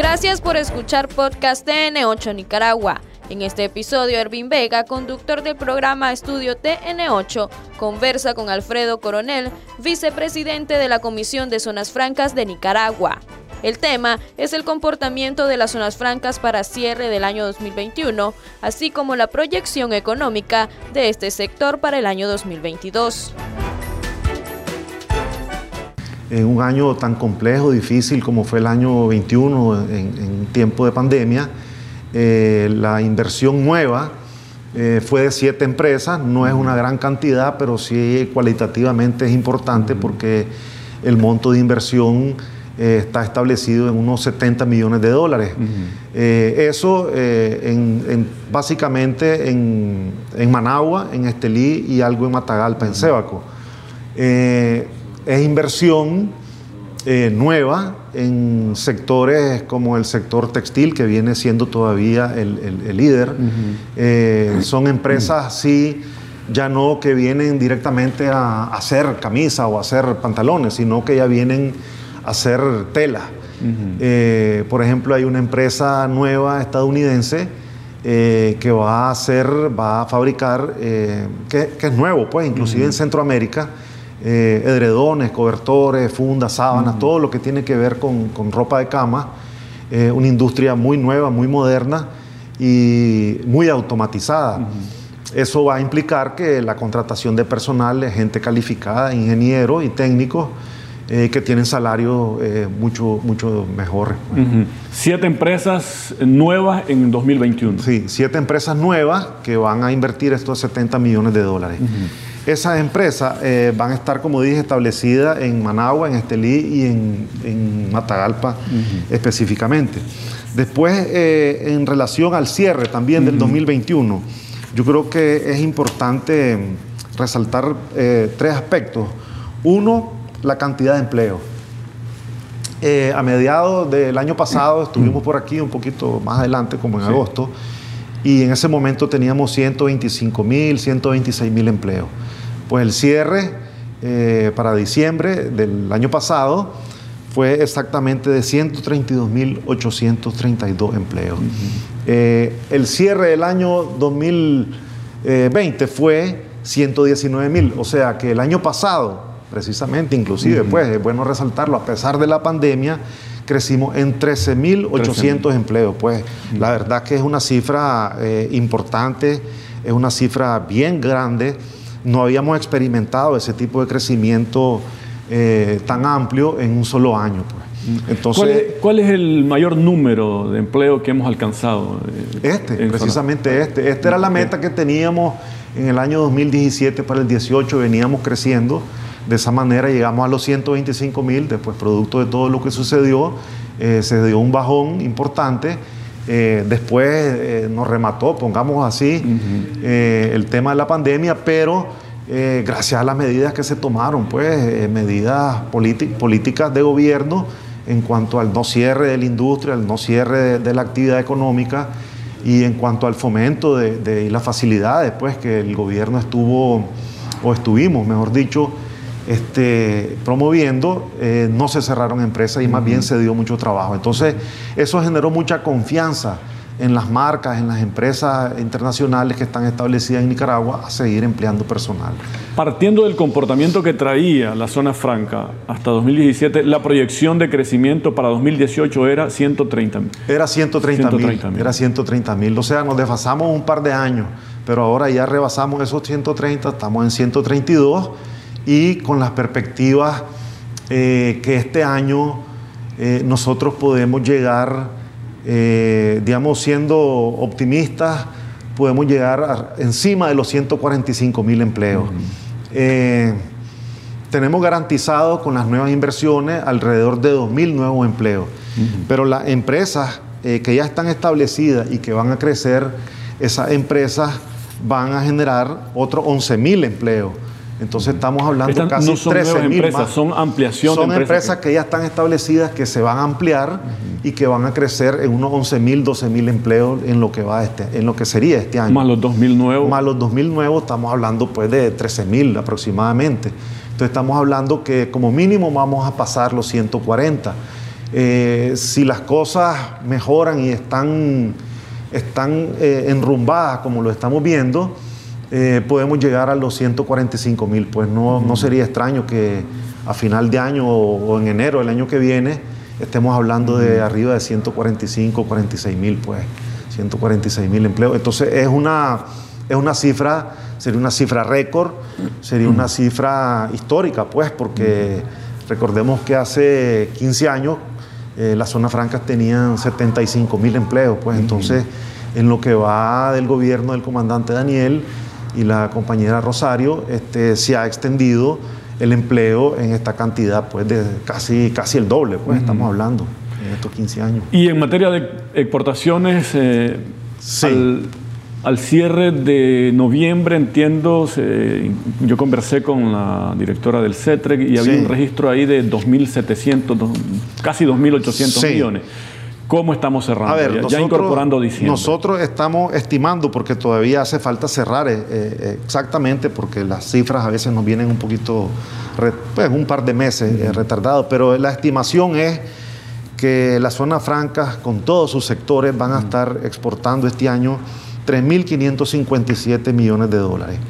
Gracias por escuchar Podcast TN8 Nicaragua. En este episodio, Ervin Vega, conductor del programa Estudio TN8, conversa con Alfredo Coronel, vicepresidente de la Comisión de Zonas Francas de Nicaragua. El tema es el comportamiento de las zonas francas para cierre del año 2021, así como la proyección económica de este sector para el año 2022. En un año tan complejo, difícil como fue el año 21 en, en tiempo de pandemia, eh, la inversión nueva eh, fue de siete empresas, no es una gran cantidad, pero sí cualitativamente es importante porque el monto de inversión eh, está establecido en unos 70 millones de dólares. eso básicamente en, Managua, en Estelí y algo en Matagalpa, en Sébaco. Es inversión nueva en sectores como el sector textil, que viene siendo todavía el, líder. Eh, son empresas, sí, ya no que vienen directamente a, hacer camisa o a hacer pantalones, sino que ya vienen a hacer tela. Eh, por ejemplo, hay una empresa nueva estadounidense eh, que va a hacer, va a fabricar, que, es nuevo, pues, inclusive en Centroamérica, eh, edredones, cobertores, fundas, sábanas, todo lo que tiene que ver con, ropa de cama. Eh, una industria muy nueva, muy moderna y muy automatizada. Eso va a implicar que la contratación de personal es gente calificada, ingenieros y técnicos, eh, que tienen salarios mucho, mucho mejores. Siete empresas nuevas en 2021. Sí, siete empresas nuevas que van a invertir estos 70 millones de dólares. Esas empresas eh, van a estar, como dije, establecidas en Managua, en Estelí y en, Matagalpa específicamente. Después, eh, en relación al cierre también del 2021, yo creo que es importante resaltar eh, tres aspectos. Uno, la cantidad de empleo. a mediados del año pasado estuvimos por aquí un poquito más adelante, como en agosto, y en ese momento teníamos 125 mil, 126 mil empleos. Pues el cierre eh, para diciembre del año pasado fue exactamente de 132.832 empleos. Eh, el cierre del año 2020 fue 119.000, o sea que el año pasado, precisamente, inclusive, pues es bueno resaltarlo, a pesar de la pandemia, crecimos en 13.800 empleos. Pues la verdad que es una cifra eh, importante, es una cifra bien grande no habíamos experimentado ese tipo de crecimiento eh, tan amplio en un solo año. Pues. Entonces, ¿Cuál, es, el mayor número de empleo que hemos alcanzado? Eh, este, precisamente este. Esta era la meta que teníamos en el año 2017 para el 18, veníamos creciendo. De esa manera llegamos a los 125 mil, después producto de todo lo que sucedió, eh, se dio un bajón importante eh, después eh, nos remató, pongamos así, eh, el tema de la pandemia, pero gracias a las medidas que se tomaron, pues medidas políticas de gobierno en cuanto al no cierre de la industria, al no cierre de, la actividad económica y en cuanto al fomento de, de, las facilidades, pues que el gobierno estuvo, o estuvimos, mejor dicho, este, promoviendo, eh, no se cerraron empresas y más bien se dio mucho trabajo. Entonces, eso generó mucha confianza en las marcas, en las empresas internacionales que están establecidas en Nicaragua a seguir empleando personal. Partiendo del comportamiento que traía la zona franca hasta 2017, la proyección de crecimiento para 2018 era 130 mil. Era 130 mil. Era 130 mil. O sea, nos desfasamos un par de años, pero ahora ya rebasamos esos 130, estamos en 132 y con las perspectivas eh, que este año eh, nosotros podemos llegar, eh, digamos, siendo optimistas, podemos llegar encima de los 145 mil empleos. tenemos garantizado con las nuevas inversiones alrededor de 2 mil nuevos empleos, pero las empresas que ya están establecidas y que van a crecer, esas empresas van a generar otros 11 mil empleos. Entonces estamos hablando casi no son 13 mil empresas, son ampliación son empresas, que... ya están establecidas, que se van a ampliar y que van a crecer en unos 11 mil, 12 mil empleos en lo que va este, en lo que sería este año. Más los 2 mil nuevos. Más los 2 mil nuevos, estamos hablando pues de 13 mil aproximadamente. Entonces estamos hablando que como mínimo vamos a pasar los 140. Eh, si las cosas mejoran y están, están eh, enrumbadas como lo estamos viendo, eh, podemos llegar a los 145 mil. Pues no, no, sería extraño que a final de año o, en enero del año que viene estemos hablando de arriba de 145, 46 mil, pues 146 mil empleos. Entonces es una, es una cifra, sería una cifra récord, sería una cifra histórica, pues, porque recordemos que hace 15 años eh, las zonas francas tenían 75 mil empleos, pues. Entonces en lo que va del gobierno del comandante Daniel y la compañera Rosario, este, se ha extendido el empleo en esta cantidad, pues de casi, casi el doble, pues estamos hablando en estos 15 años. Y en materia de exportaciones, eh, al, cierre de noviembre, entiendo, yo conversé con la directora del CETREC y había un registro ahí de 2.700, casi 2.800 millones. ¿Cómo estamos cerrando? ya, incorporando diciembre. Nosotros estamos estimando, porque todavía hace falta cerrar eh, eh, exactamente, porque las cifras a veces nos vienen un poquito, pues un par de meses eh, retardados, pero la estimación es que las zonas francas, con todos sus sectores, van a estar exportando este año 3.557 millones de dólares.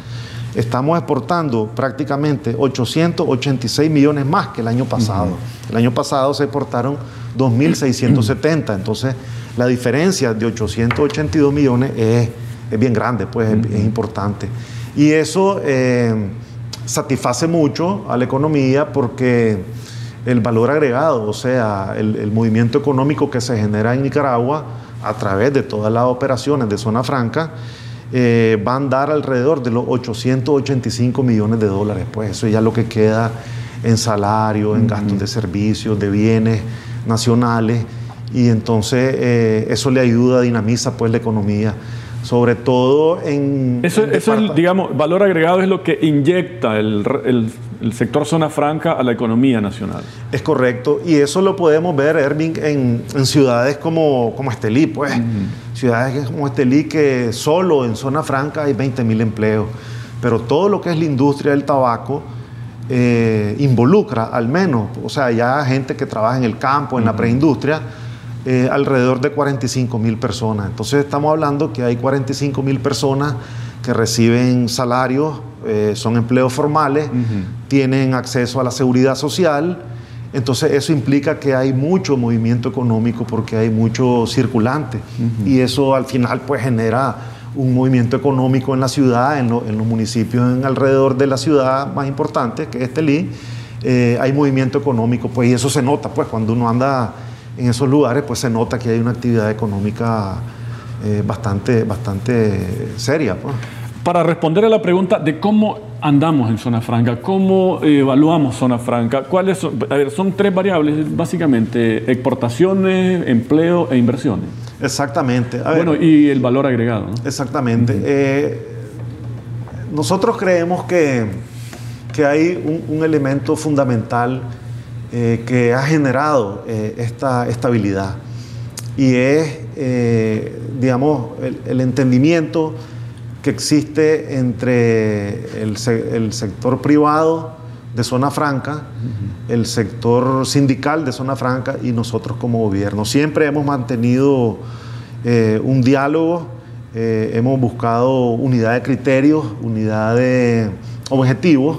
Estamos exportando prácticamente 886 millones más que el año pasado. El año pasado se exportaron 2.670. Entonces, la diferencia de 882 millones es, bien grande, pues es, importante. Y eso eh, satisface mucho a la economía porque el valor agregado, o sea, el, movimiento económico que se genera en Nicaragua a través de todas las operaciones de zona franca, eh, va a andar alrededor de los 885 millones de dólares. Pues eso ya es lo que queda en salario, en gastos de servicios, de bienes nacionales y entonces eh, eso le ayuda, dinamiza pues la economía sobre todo en... Eso, eso digamos, valor agregado es lo que inyecta el, sector zona franca a la economía nacional. Es correcto, y eso lo podemos ver, Erving, en, ciudades como, como Estelí, pues. Ciudades como Estelí que solo en zona franca hay 20 mil empleos, pero todo lo que es la industria del tabaco eh, involucra al menos, o sea, ya gente que trabaja en el campo, en la preindustria, eh, alrededor de 45 mil personas. Entonces estamos hablando que hay 45 mil personas que reciben salarios, eh, son empleos formales, tienen acceso a la seguridad social. Entonces eso implica que hay mucho movimiento económico porque hay mucho circulante y eso al final pues genera un movimiento económico en la ciudad, en, los municipios en alrededor de la ciudad más importante, que es Telí, eh, hay movimiento económico, pues y eso se nota, pues cuando uno anda en esos lugares, pues se nota que hay una actividad económica eh, bastante, bastante seria. Pues. Para responder a la pregunta de cómo andamos en zona franca, cómo evaluamos zona franca, ¿cuáles son? A ver, son tres variables básicamente, exportaciones, empleo e inversiones. Exactamente. bueno, y el valor agregado. Exactamente. Eh, nosotros creemos que, que hay un, elemento fundamental eh, que ha generado eh, esta estabilidad y es, digamos, el, entendimiento que existe entre el, el sector privado, de Zona Franca, el sector sindical de Zona Franca y nosotros como gobierno. Siempre hemos mantenido eh, un diálogo, eh, hemos buscado unidad de criterios, unidad de objetivos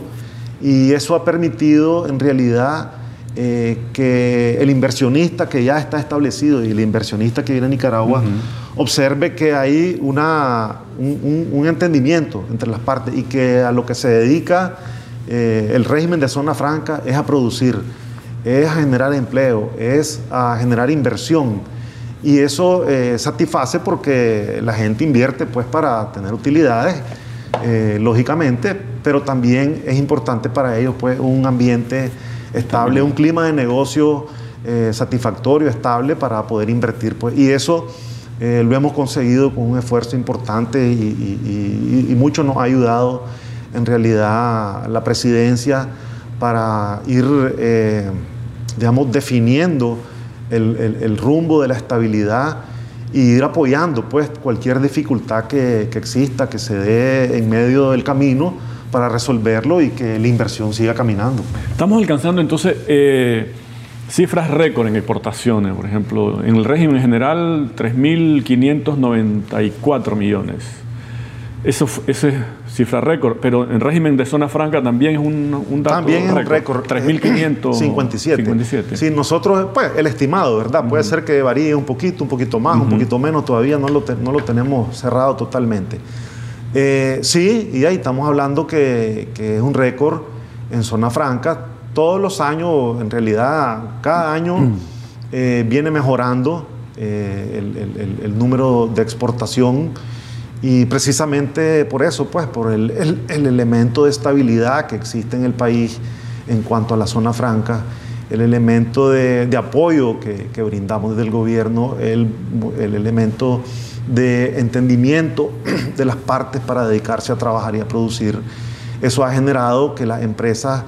y eso ha permitido en realidad eh, que el inversionista que ya está establecido y el inversionista que viene a Nicaragua observe que hay una, un entendimiento entre las partes y que a lo que se dedica eh, el régimen de zona franca es a producir, es a generar empleo, es a generar inversión. Y eso eh, satisface porque la gente invierte pues para tener utilidades, eh, lógicamente, pero también es importante para ellos pues un ambiente estable, un clima de negocio satisfactorio, estable para poder invertir. Pues. Y eso lo hemos conseguido con un esfuerzo importante y, y mucho nos ha ayudado en realidad la presidencia para ir, eh, digamos, definiendo el, rumbo de la estabilidad y ir apoyando pues cualquier dificultad que, exista, que se dé en medio del camino para resolverlo y que la inversión siga caminando. Estamos alcanzando entonces, eh, Cifras récord en exportaciones, por ejemplo, en el régimen general 3.594 millones. Eso, ese es cifra récord, pero en régimen de zona franca también es un, un dato También es un récord. 3.557. Sí, nosotros, pues, el estimado, ¿verdad? Puede ser que varíe un poquito, un poquito más, un poquito menos, todavía no lo, no lo tenemos cerrado totalmente. Eh, sí, y ahí estamos hablando que, que es un récord en zona franca. Todos los años, en realidad, cada año eh, viene mejorando eh, el, el, el, número de exportación y precisamente por eso, pues, por el, elemento de estabilidad que existe en el país en cuanto a la zona franca, el elemento de, apoyo que, que, brindamos desde el gobierno, el, el elemento de entendimiento de las partes para dedicarse a trabajar y a producir. Eso ha generado que las empresas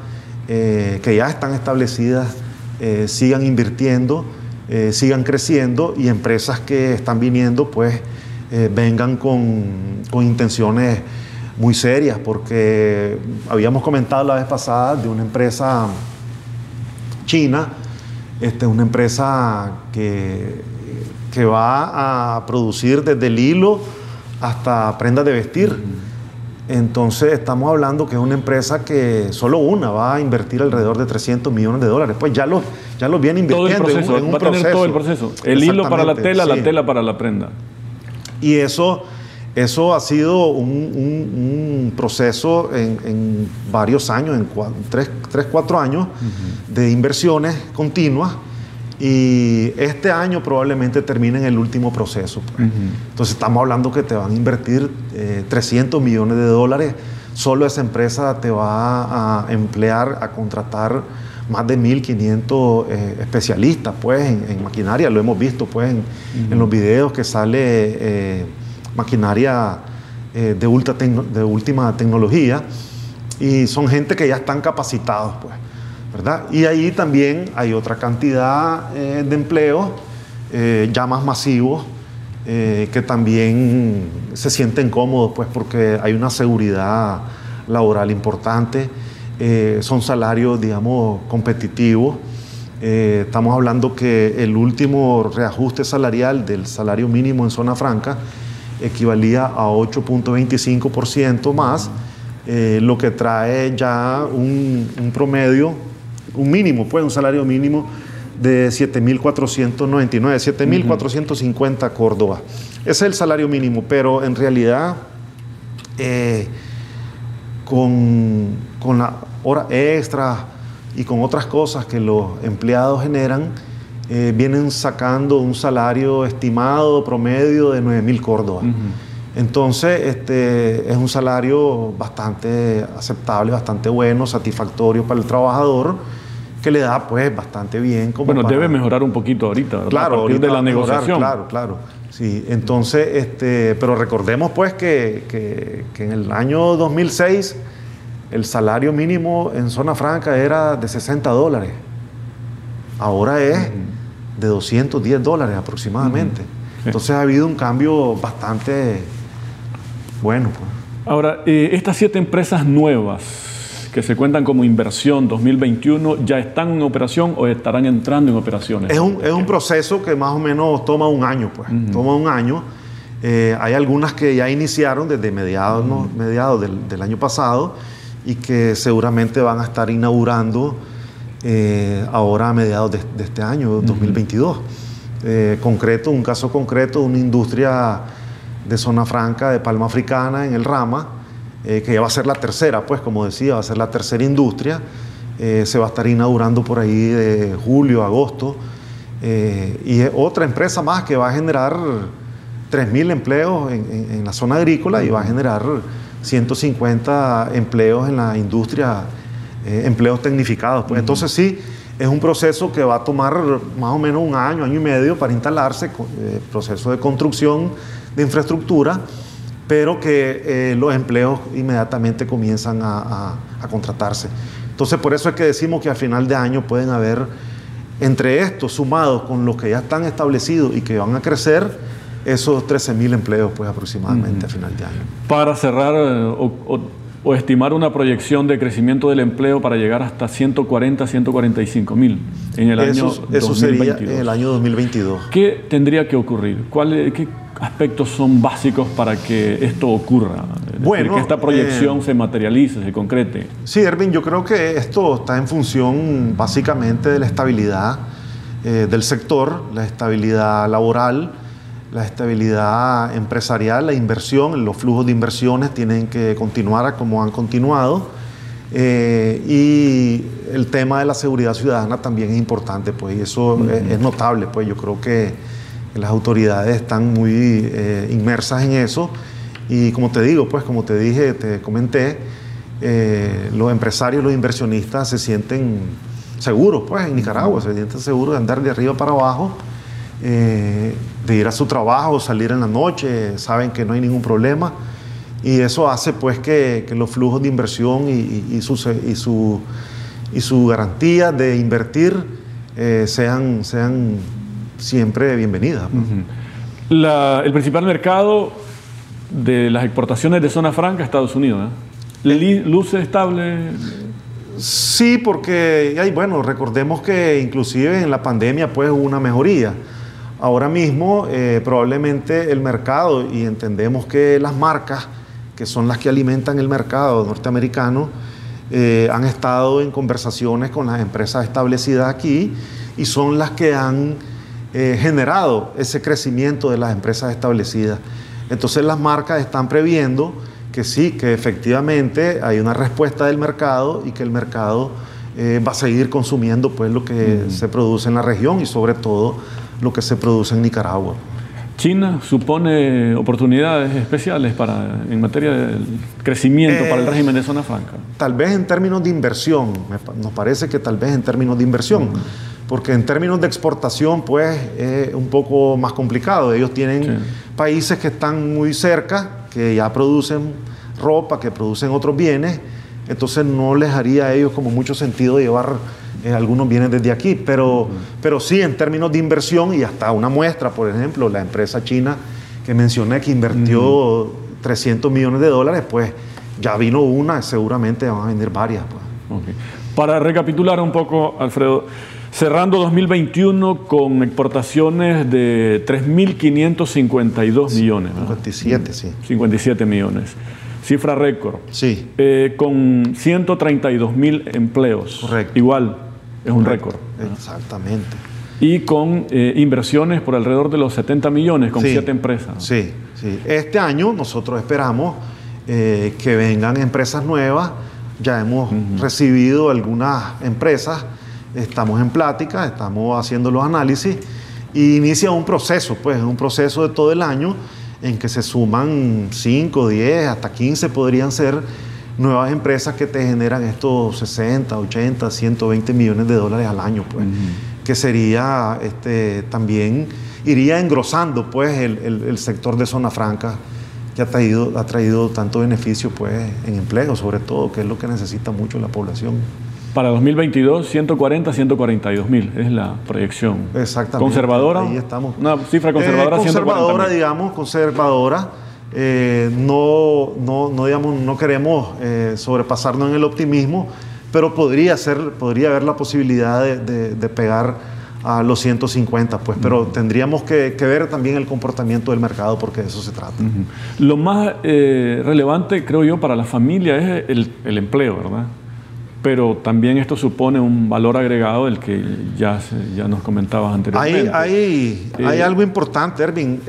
eh, que ya están establecidas eh, sigan invirtiendo, eh, sigan creciendo y empresas que están viniendo pues vengan con, con, intenciones muy serias porque habíamos comentado la vez pasada de una empresa china, este, una empresa que que va a producir desde el hilo hasta prendas de vestir. Entonces estamos hablando que es una empresa que solo una va a invertir alrededor de 300 millones de dólares. Pues ya lo, ya lo viene invirtiendo todo el proceso, en, un, va a tener todo el proceso. El hilo para la tela, la tela para la prenda. Y eso, eso ha sido un, un, proceso en, en, varios años, en tres, tres cuatro años, de inversiones continuas y este año probablemente termine en el último proceso. Pues. Entonces estamos hablando que te van a invertir 300 eh, millones de dólares. Solo esa empresa te va a emplear, a contratar más de 1.500 eh, especialistas pues, en, maquinaria. Lo hemos visto pues, en, los videos que sale eh, maquinaria de, de última tecnología. Y son gente que ya están capacitados. Pues. Y ahí también hay otra cantidad eh, de empleos eh, ya más masivos eh, que también se sienten cómodos, pues porque hay una seguridad laboral importante, son salarios, digamos, competitivos. estamos hablando que el último reajuste salarial del salario mínimo en zona franca equivalía a 8.25% más, lo que trae ya un, promedio un mínimo, pues un salario mínimo de 7.499, 7.450 Córdoba. Ese es el salario mínimo, pero en realidad eh, con, con la hora extra y con otras cosas que los empleados generan, eh, vienen sacando un salario estimado promedio de 9.000 Córdoba. Entonces, este, es un salario bastante aceptable, bastante bueno, satisfactorio para el trabajador que le da pues bastante bien. Como bueno, debe mejorar un poquito ahorita, claro, a partir de la negociación. claro, claro. Sí, entonces, este, pero recordemos pues que, que, en el año 2006 el salario mínimo en zona franca era de 60 dólares. Ahora es de 210 dólares aproximadamente. Entonces ha habido un cambio bastante bueno. Pues. Ahora, eh, estas siete empresas nuevas, que se cuentan como inversión 2021 ya están en operación o estarán entrando en operaciones? Es un, es un proceso que más o menos toma un año, pues. Toma un año. Eh, hay algunas que ya iniciaron desde mediados, mediados del, año pasado y que seguramente van a estar inaugurando eh, ahora a mediados de, este año, 2022. Eh, concreto, un caso concreto, una industria de zona franca de palma africana en el Rama, eh, que ya va a ser la tercera, pues como decía, va a ser la tercera industria. Eh, se va a estar inaugurando por ahí de julio, agosto. Eh, y es otra empresa más que va a generar 3.000 empleos en, la zona agrícola y va a generar 150 empleos en la industria, empleos tecnificados. Pues, Entonces sí, es un proceso que va a tomar más o menos un año, año y medio para instalarse, proceso de construcción de infraestructura pero que eh, los empleos inmediatamente comienzan a, contratarse. Entonces, por eso es que decimos que a final de año pueden haber, entre estos, sumados con los que ya están establecidos y que van a crecer, esos 13 mil empleos, pues aproximadamente a final de año. Para cerrar, eh, o estimar una proyección de crecimiento del empleo para llegar hasta 140, 145 mil en el año 2022. Eso sería en el año 2022. ¿Qué tendría que ocurrir? ¿Cuál, ¿Qué aspectos son básicos para que esto ocurra? Bueno, que esta proyección eh, se materialice, se concrete. Sí, Erwin, yo creo que esto está en función básicamente de la estabilidad eh, del sector, la estabilidad laboral, la estabilidad empresarial, la inversión, los flujos de inversiones tienen que continuar como han continuado. Eh, y el tema de la seguridad ciudadana también es importante, pues, y eso es, notable, pues yo creo que las autoridades están muy eh, inmersas en eso. Y como te digo, pues como te dije, te comenté, eh, los empresarios, los inversionistas se sienten seguros, pues en Nicaragua, se sienten seguros de andar de arriba para abajo eh, de ir a su trabajo, salir en la noche, saben que no hay ningún problema. Y eso hace pues que, los flujos de inversión y, su, y, su, y su garantía de invertir sean, sean siempre bienvenidas. el principal mercado de las exportaciones de zona franca Estados Unidos. ¿eh? ¿Luce estable? Sí, porque, bueno, recordemos que inclusive en la pandemia pues hubo una mejoría. Ahora mismo eh, probablemente el mercado, y entendemos que las marcas, que son las que alimentan el mercado norteamericano, eh, han estado en conversaciones con las empresas establecidas aquí y son las que han eh, generado ese crecimiento de las empresas establecidas. Entonces las marcas están previendo que sí, que efectivamente hay una respuesta del mercado y que el mercado va a seguir consumiendo pues lo que se produce en la región y sobre todo lo que se produce en Nicaragua. China supone oportunidades especiales para, en materia de crecimiento para el eh, régimen de zona franca. Tal vez en términos de inversión, nos parece que tal vez en términos de inversión, porque en términos de exportación pues es un poco más complicado. Ellos tienen países que están muy cerca, que ya producen ropa, que producen otros bienes, entonces no les haría a ellos como mucho sentido llevar eh, algunos vienen desde aquí, pero, pero sí en términos de inversión y hasta una muestra, por ejemplo, la empresa china que mencioné que invirtió 300 millones de dólares, pues ya vino una, seguramente van a venir varias. Pues. Para recapitular un poco, Alfredo, cerrando 2021 con exportaciones de 3.552 millones. 57, sí. 57 millones. Cifra récord. Sí. Eh, con 132 mil empleos. Correcto. Igual, es un récord. Exactamente. Y con eh, inversiones por alrededor de los 70 millones con siete empresas. Sí, sí. Este año nosotros esperamos eh, que vengan empresas nuevas. Ya hemos recibido algunas empresas, estamos en plática, estamos haciendo los análisis y inicia un proceso, pues un proceso de todo el año en que se suman 5, 10, hasta 15 podrían ser nuevas empresas que te generan estos 60, 80, 120 millones de dólares al año, pues, que sería este, también, iría engrosando pues el, sector de zona franca que ha traído, ha traído tanto beneficio pues en empleo sobre todo, que es lo que necesita mucho la población. Para 2022, 140, 142 mil es la proyección. Exactamente. ¿Conservadora? Ahí estamos. Una cifra conservadora. Eh, conservadora, digamos, conservadora. Eh, no, no, no, digamos, no queremos eh, sobrepasarnos en el optimismo, pero podría, ser, podría haber la posibilidad de, pegar a los 150, pues, pero tendríamos que, ver también el comportamiento del mercado porque de eso se trata. Lo más eh, relevante, creo yo, para la familia es el, el, empleo, ¿verdad? Pero también esto supone un valor agregado del que ya, ya nos comentabas anteriormente. Hay, hay, hay algo importante, Ervin.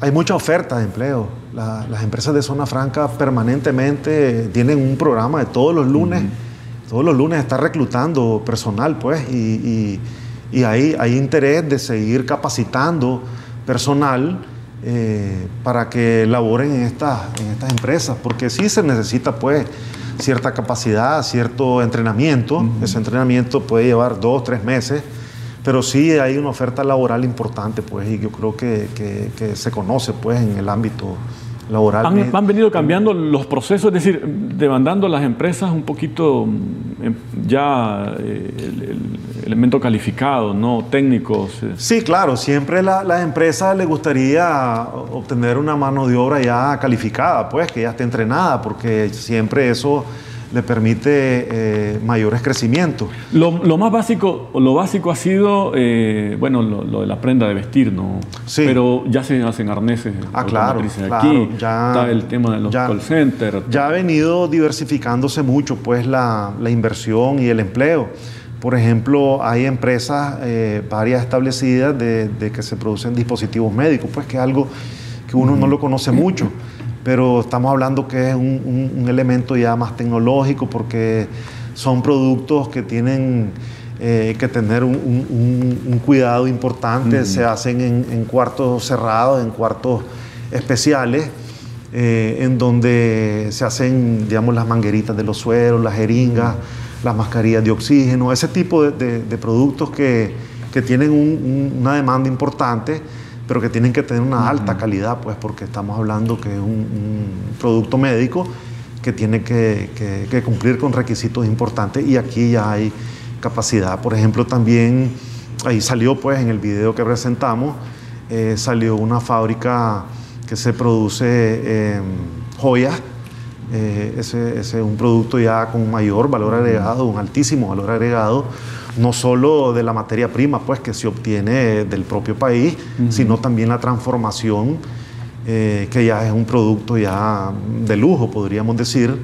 hay mucha oferta de empleo las empresas de zona franca permanentemente tienen un programa de todos los lunes. Todos los lunes está reclutando personal, pues, y, hay, hay, interés de seguir capacitando personal eh, para que laboren en estas, en estas empresas, porque sí se necesita, pues, cierta capacidad, cierto entrenamiento. Ese entrenamiento puede llevar dos, tres meses, pero sí hay una oferta laboral importante, pues, y yo creo que, que se conoce, pues, en el ámbito Han, venido cambiando los procesos, es decir, demandando a las empresas un poquito mm, em, ya eh, el, elemento calificado, ¿no? Técnicos. Eh. Sí, claro, siempre a las empresas les gustaría obtener una mano de obra ya calificada, pues, que ya esté entrenada, porque siempre eso le permite eh, mayores crecimientos. Lo, más básico, lo básico ha sido, eh, bueno, lo, de la prenda de vestir, ¿no? Sí. Pero ya se hacen arneses. Ah, claro, aquí. Ya, está el tema de los call centers. Ya ha venido diversificándose mucho, pues, la, inversión y el empleo. Por ejemplo, hay empresas eh, varias establecidas de, que se producen dispositivos médicos, pues que es algo que uno no lo conoce mucho pero estamos hablando que es un, elemento ya más tecnológico porque son productos que tienen eh, que tener un, cuidado importante, se hacen en, cuartos cerrados, en cuartos especiales. Eh, en donde se hacen, digamos, las mangueritas de los sueros, las jeringas, las mascarillas de oxígeno, ese tipo de, productos que, que tienen una demanda importante pero que tienen que tener una alta calidad, pues porque estamos hablando que es un, producto médico que tiene que, cumplir con requisitos importantes y aquí ya hay capacidad. Por ejemplo, también ahí salió pues en el video que presentamos, eh, salió una fábrica que se produce em, joyas, eh, ese, es un producto ya con mayor valor agregado, un altísimo valor agregado, no solo de la materia prima pues, que se obtiene del propio país, sino también la transformación, eh, que ya es un producto ya de lujo, podríamos decir,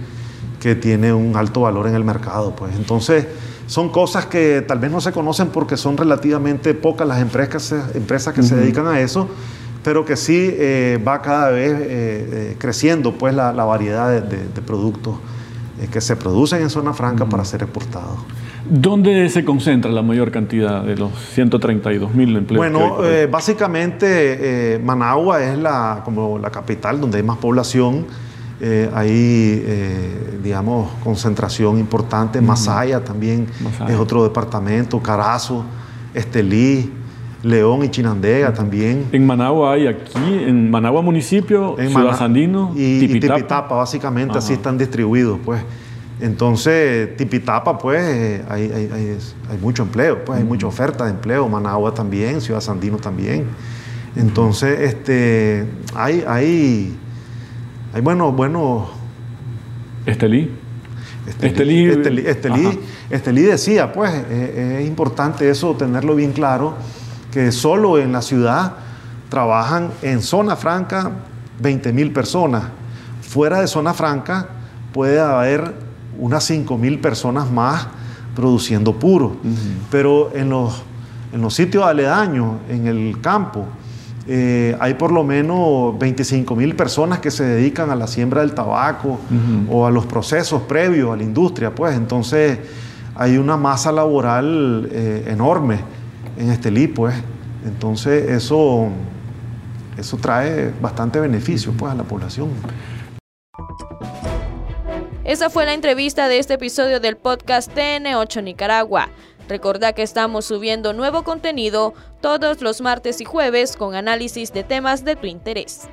que tiene un alto valor en el mercado. Pues. Entonces, son cosas que tal vez no se conocen porque son relativamente pocas las empresas, empresas que se dedican a eso, pero que sí eh, va cada vez eh, creciendo pues, la, variedad de, productos que se producen en zona franca para ser exportados. ¿Dónde se concentra la mayor cantidad de los 132 mil empleos? Bueno, eh, básicamente eh, Managua es la, como la capital donde hay más población. Eh, hay, digamos, concentración importante. Masaya también es otro departamento. Carazo, Estelí, León y Chinandega también. En Managua hay aquí, en Managua municipio, en Ciudad Sandino y Tipitapa. y Tipitapa. básicamente así están distribuidos, pues. Entonces, Tipitapa, pues, eh, hay, hay, mucho empleo, pues, hay mucha oferta de empleo, Managua también, Ciudad Sandino también. Entonces, este, hay, hay, hay bueno, bueno. Estelí. Estelí, Estelí, Estelí, decía, pues, eh, es importante eso, tenerlo bien claro, que solo en la ciudad trabajan en zona franca 20 mil personas. Fuera de zona franca puede haber unas 5 mil personas más produciendo puro. Pero en los, en los sitios aledaños, en el campo, eh, hay por lo menos 25 mil personas que se dedican a la siembra del tabaco o a los procesos previos a la industria, pues entonces hay una masa laboral eh, enorme en Estelí, pues entonces eso, eso trae bastante beneficio pues, a la población. Esa fue la entrevista de este episodio del podcast TN8 Nicaragua. Recuerda que estamos subiendo nuevo contenido todos los martes y jueves con análisis de temas de tu interés.